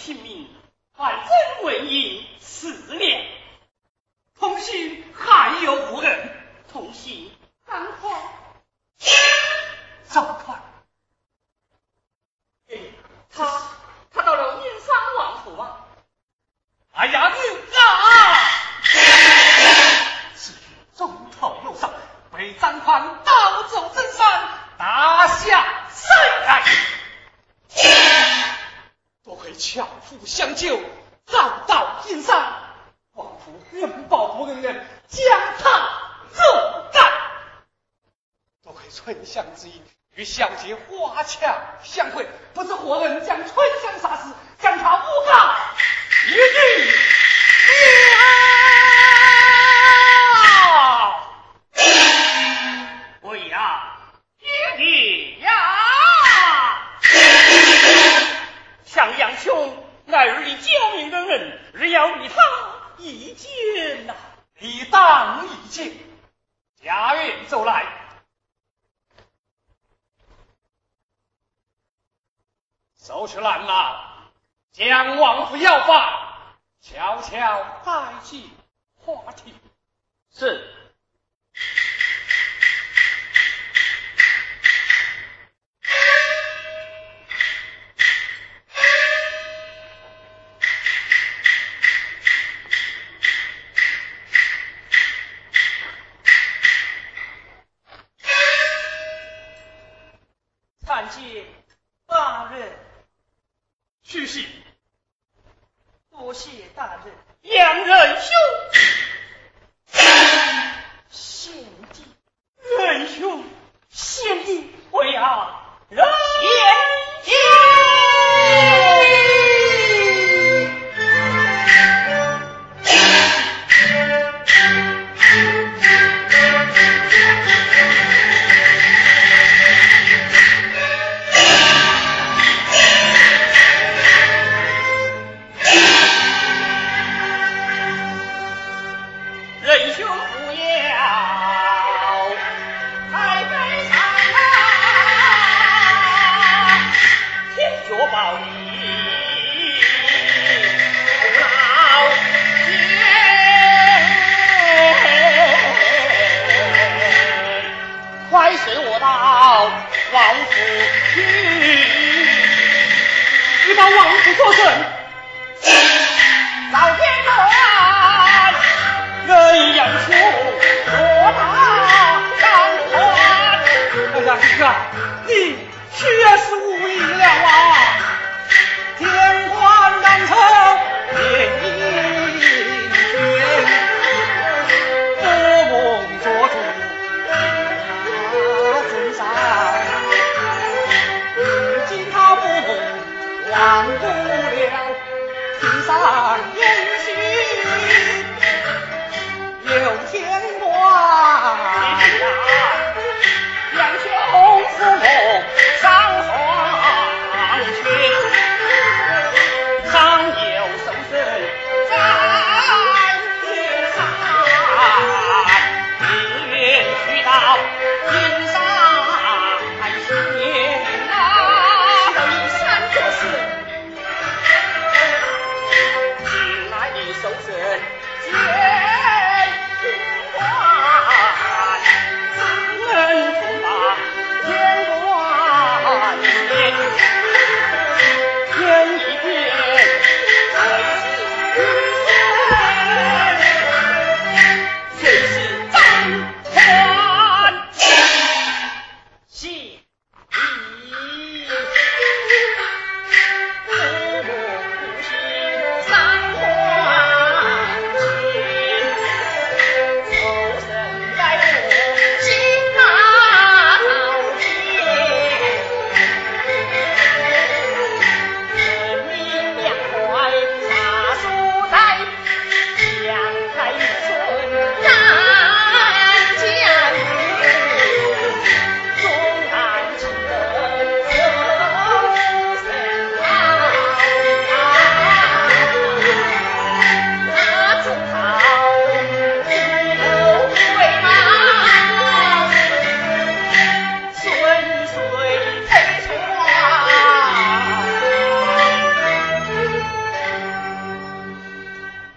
性命绕道金山王府任报护恩人将他自在多亏春香之意与小姐花墙相会不知何人将春香杀死将他诬告一定收拾烂呐，将王府要犯，悄悄带进花厅。是。参见大人。去戏，多谢大人，洋人兄。王府听，你把王府作证，老天龙，人言出，我难偿还。哎呀，师傅，你确实无。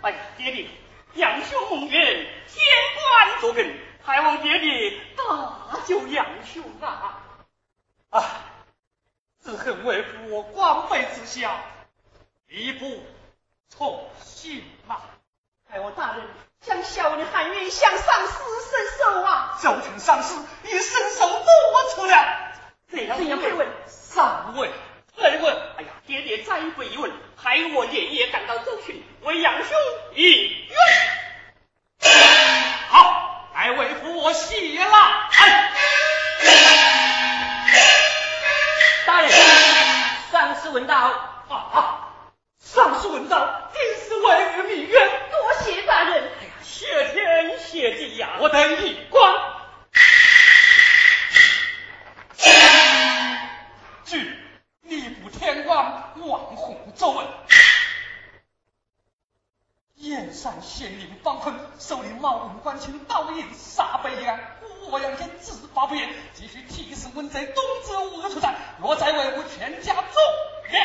哎呀，爹爹，杨秀蒙人天官，作梗还望爹爹大救杨秀啊！啊，只恨为父我光辉之下，力不从心嘛。害我大人将小的含冤向上司伸手啊！小臣上司一伸手摸出了，这样配问？上位，再问？哎呀，爹爹再不一问。还有我爷爷赶到这群为杨兄一好来为父我谢了。哎大人上司闻到啊啊上司闻到定是为儿民冤。多谢大人。哎呀谢天谢地呀。我等一光王坤首领冒武关亲倒印杀碑一案我杨坚执法不严继续提示问责东子无处斩若再为我全家忠言